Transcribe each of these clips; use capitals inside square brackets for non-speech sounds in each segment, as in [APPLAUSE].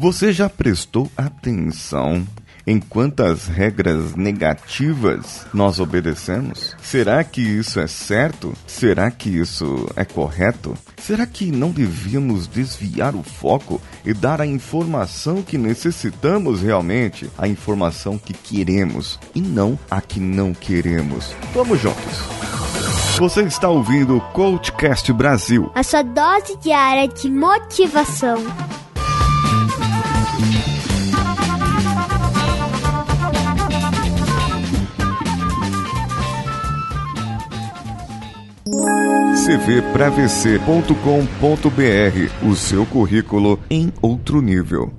Você já prestou atenção em quantas regras negativas nós obedecemos? Será que isso é certo? Será que isso é correto? Será que não devíamos desviar o foco e dar a informação que necessitamos realmente, a informação que queremos e não a que não queremos? Vamos juntos! Você está ouvindo o Coachcast Brasil a sua dose diária de motivação. cvpravc.com.br, o seu currículo em outro nível.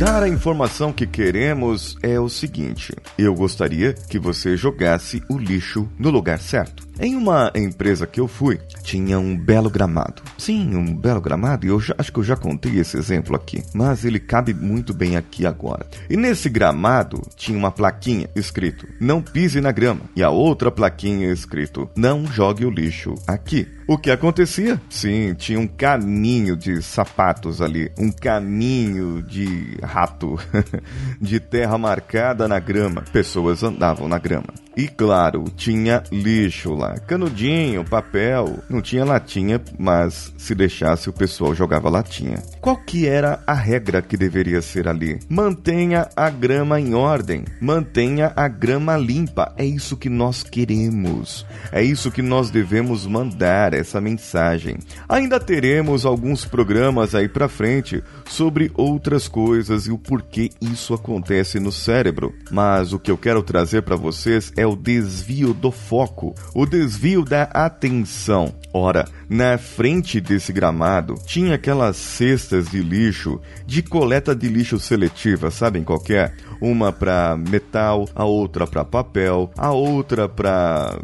Dar a informação que queremos é o seguinte: eu gostaria que você jogasse o lixo no lugar certo. Em uma empresa que eu fui, tinha um belo gramado. Sim, um belo gramado, e eu já, acho que eu já contei esse exemplo aqui, mas ele cabe muito bem aqui agora. E nesse gramado tinha uma plaquinha escrito: Não pise na grama, e a outra plaquinha escrito: Não jogue o lixo aqui. O que acontecia? Sim, tinha um caminho de sapatos ali, um caminho de rato, [LAUGHS] de terra marcada na grama. Pessoas andavam na grama. E claro, tinha lixo lá, canudinho, papel, não tinha latinha, mas se deixasse o pessoal jogava latinha. Qual que era a regra que deveria ser ali? Mantenha a grama em ordem, mantenha a grama limpa. É isso que nós queremos. É isso que nós devemos mandar essa mensagem. Ainda teremos alguns programas aí para frente sobre outras coisas e o porquê isso acontece no cérebro. Mas o que eu quero trazer para vocês é o desvio do foco, o desvio da atenção. Ora, na frente desse gramado tinha aquelas cestas de lixo, de coleta de lixo seletiva, sabem qual é? Uma para metal, a outra para papel, a outra para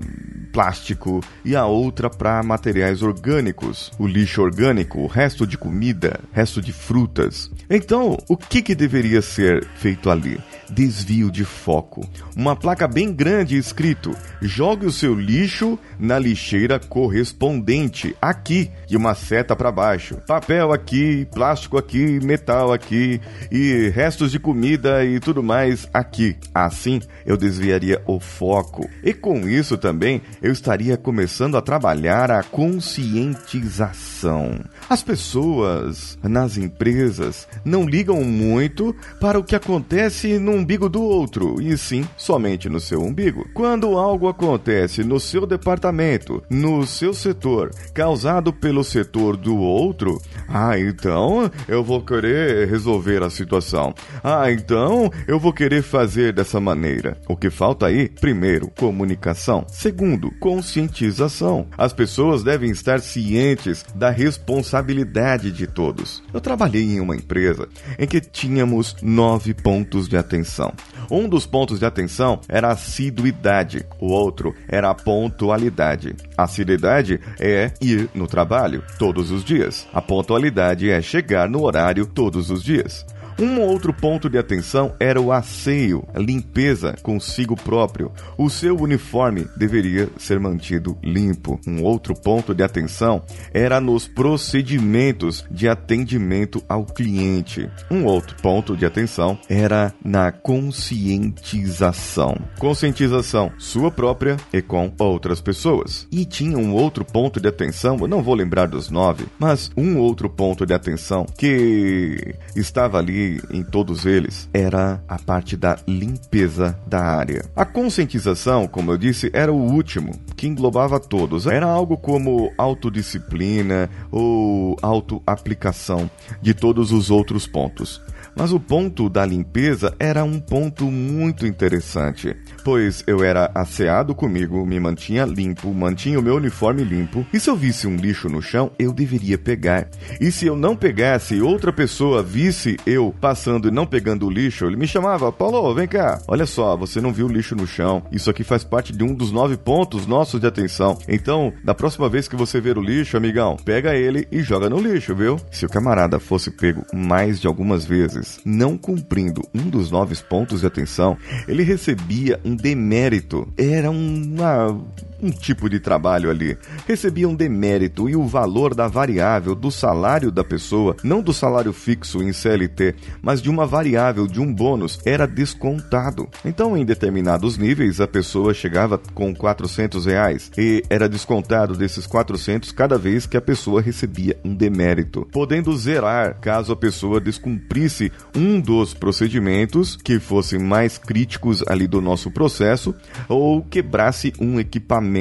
plástico e a outra para materiais orgânicos, o lixo orgânico, o resto de comida, resto de frutas. Então, o que, que deveria ser feito ali? Desvio de foco. Uma placa bem grande escrito: jogue o seu lixo na lixeira correspondente aqui e uma seta para baixo. Papel aqui, plástico aqui, metal aqui e restos de comida e tudo mais aqui. Assim, eu desviaria o foco. E com isso também eu estaria começando a trabalhar a conscientização. As pessoas nas empresas não ligam muito para o que acontece no umbigo do outro, e sim somente no seu umbigo. Quando algo acontece no seu departamento, no seu setor, causado pelo setor do outro, ah, então eu vou querer resolver a situação. Ah, então eu vou querer fazer dessa maneira. O que falta aí, primeiro, comunicação. Segundo, conscientização. As pessoas devem estar cientes da responsabilidade de todos. Eu trabalhei em uma empresa em que tínhamos nove pontos de atenção. Um dos pontos de atenção era a assiduidade, o outro era a pontualidade. A assiduidade é ir no trabalho todos os dias. A pontualidade é chegar no horário todos os dias. Um outro ponto de atenção era o asseio, a limpeza consigo próprio. O seu uniforme deveria ser mantido limpo. Um outro ponto de atenção era nos procedimentos de atendimento ao cliente. Um outro ponto de atenção era na conscientização. Conscientização sua própria e com outras pessoas. E tinha um outro ponto de atenção, eu não vou lembrar dos nove, mas um outro ponto de atenção que estava ali em todos eles era a parte da limpeza da área. A conscientização, como eu disse, era o último, que englobava todos. Era algo como autodisciplina ou autoaplicação de todos os outros pontos. Mas o ponto da limpeza era um ponto muito interessante, pois eu era asseado comigo, me mantinha limpo, mantinha o meu uniforme limpo, e se eu visse um lixo no chão, eu deveria pegar. E se eu não pegasse, outra pessoa visse eu passando e não pegando o lixo, ele me chamava, Paulo, vem cá, olha só, você não viu o lixo no chão, isso aqui faz parte de um dos nove pontos nossos de atenção. Então, da próxima vez que você ver o lixo, amigão, pega ele e joga no lixo, viu? Se o camarada fosse pego mais de algumas vezes, não cumprindo um dos nove pontos de atenção, ele recebia um demérito. Era uma um tipo de trabalho ali, recebiam demérito e o valor da variável do salário da pessoa, não do salário fixo em CLT, mas de uma variável de um bônus, era descontado. Então, em determinados níveis, a pessoa chegava com 400 reais e era descontado desses 400 cada vez que a pessoa recebia um demérito, podendo zerar caso a pessoa descumprisse um dos procedimentos que fossem mais críticos ali do nosso processo ou quebrasse um equipamento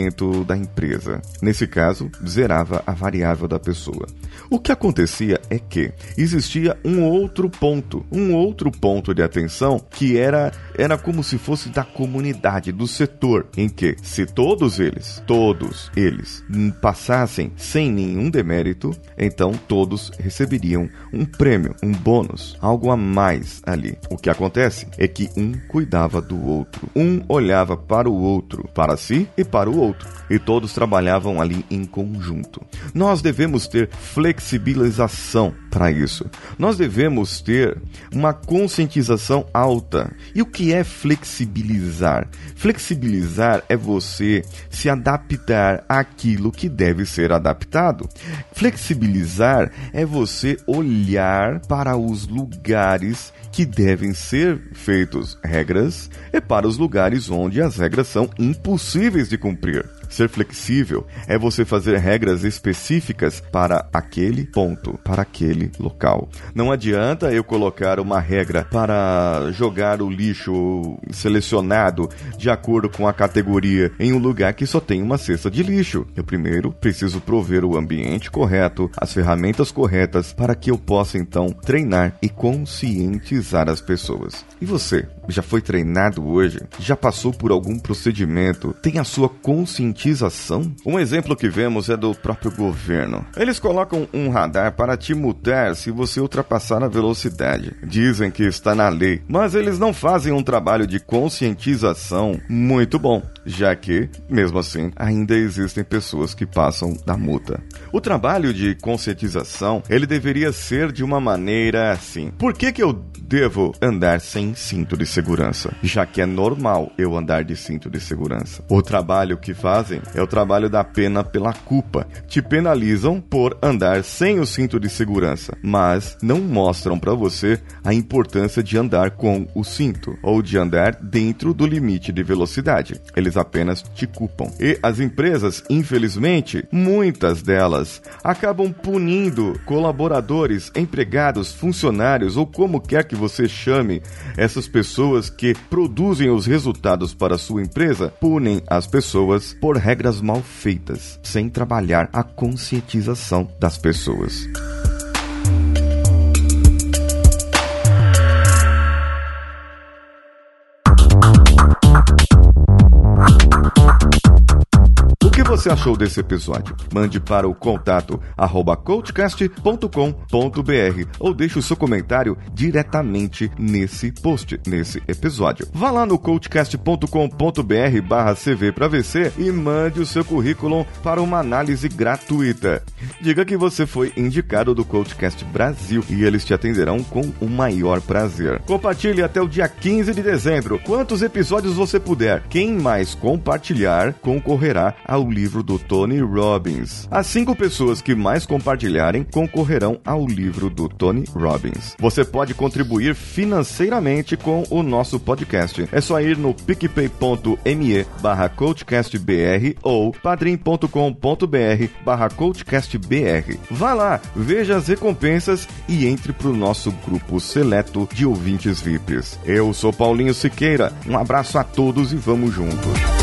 da empresa. Nesse caso, zerava a variável da pessoa. O que acontecia é que existia um outro ponto, um outro ponto de atenção que era era como se fosse da comunidade, do setor, em que se todos eles, todos eles passassem sem nenhum demérito, então todos receberiam um prêmio, um bônus, algo a mais ali. O que acontece é que um cuidava do outro, um olhava para o outro, para si e para o outro, e todos trabalhavam ali em conjunto. Nós devemos ter flexibilização para isso. Nós devemos ter uma conscientização alta. E o que é flexibilizar? Flexibilizar é você se adaptar àquilo que deve ser adaptado. Flexibilizar é você olhar para os lugares que devem ser feitos regras e para os lugares onde as regras são impossíveis de cumprir. Ser flexível é você fazer regras específicas para aquele ponto, para aquele local. Não adianta eu colocar uma regra para jogar o lixo selecionado de acordo com a categoria em um lugar que só tem uma cesta de lixo. Eu primeiro preciso prover o ambiente correto, as ferramentas corretas para que eu possa então treinar e conscientizar as pessoas. E você, já foi treinado hoje? Já passou por algum procedimento? Tem a sua conscientização? Um exemplo que vemos é do próprio governo. Eles colocam um radar para te multar se você ultrapassar a velocidade. Dizem que está na lei, mas eles não fazem um trabalho de conscientização muito bom, já que, mesmo assim, ainda existem pessoas que passam da multa. O trabalho de conscientização, ele deveria ser de uma maneira assim. Por que que eu devo andar sem cinto de segurança, já que é normal eu andar de cinto de segurança. O trabalho que fazem é o trabalho da pena pela culpa. Te penalizam por andar sem o cinto de segurança, mas não mostram para você a importância de andar com o cinto ou de andar dentro do limite de velocidade. Eles apenas te culpam. E as empresas, infelizmente, muitas delas acabam punindo colaboradores, empregados, funcionários ou como quer que você chame essas pessoas que produzem os resultados para sua empresa, punem as pessoas por regras mal feitas, sem trabalhar a conscientização das pessoas. Você achou desse episódio? Mande para o contato arroba coachcast.com.br ou deixe o seu comentário diretamente nesse post, nesse episódio. Vá lá no coachcast.com.br barra CV para VC e mande o seu currículo para uma análise gratuita. Diga que você foi indicado do Coachcast Brasil e eles te atenderão com o maior prazer. Compartilhe até o dia 15 de dezembro. Quantos episódios você puder. Quem mais compartilhar concorrerá ao livro livro do Tony Robbins. As cinco pessoas que mais compartilharem concorrerão ao livro do Tony Robbins. Você pode contribuir financeiramente com o nosso podcast. É só ir no picpay.me barra coachcastbr ou padrim.com.br barra coachcastbr. Vá lá, veja as recompensas e entre para o nosso grupo seleto de ouvintes VIPs. Eu sou Paulinho Siqueira, um abraço a todos e vamos juntos.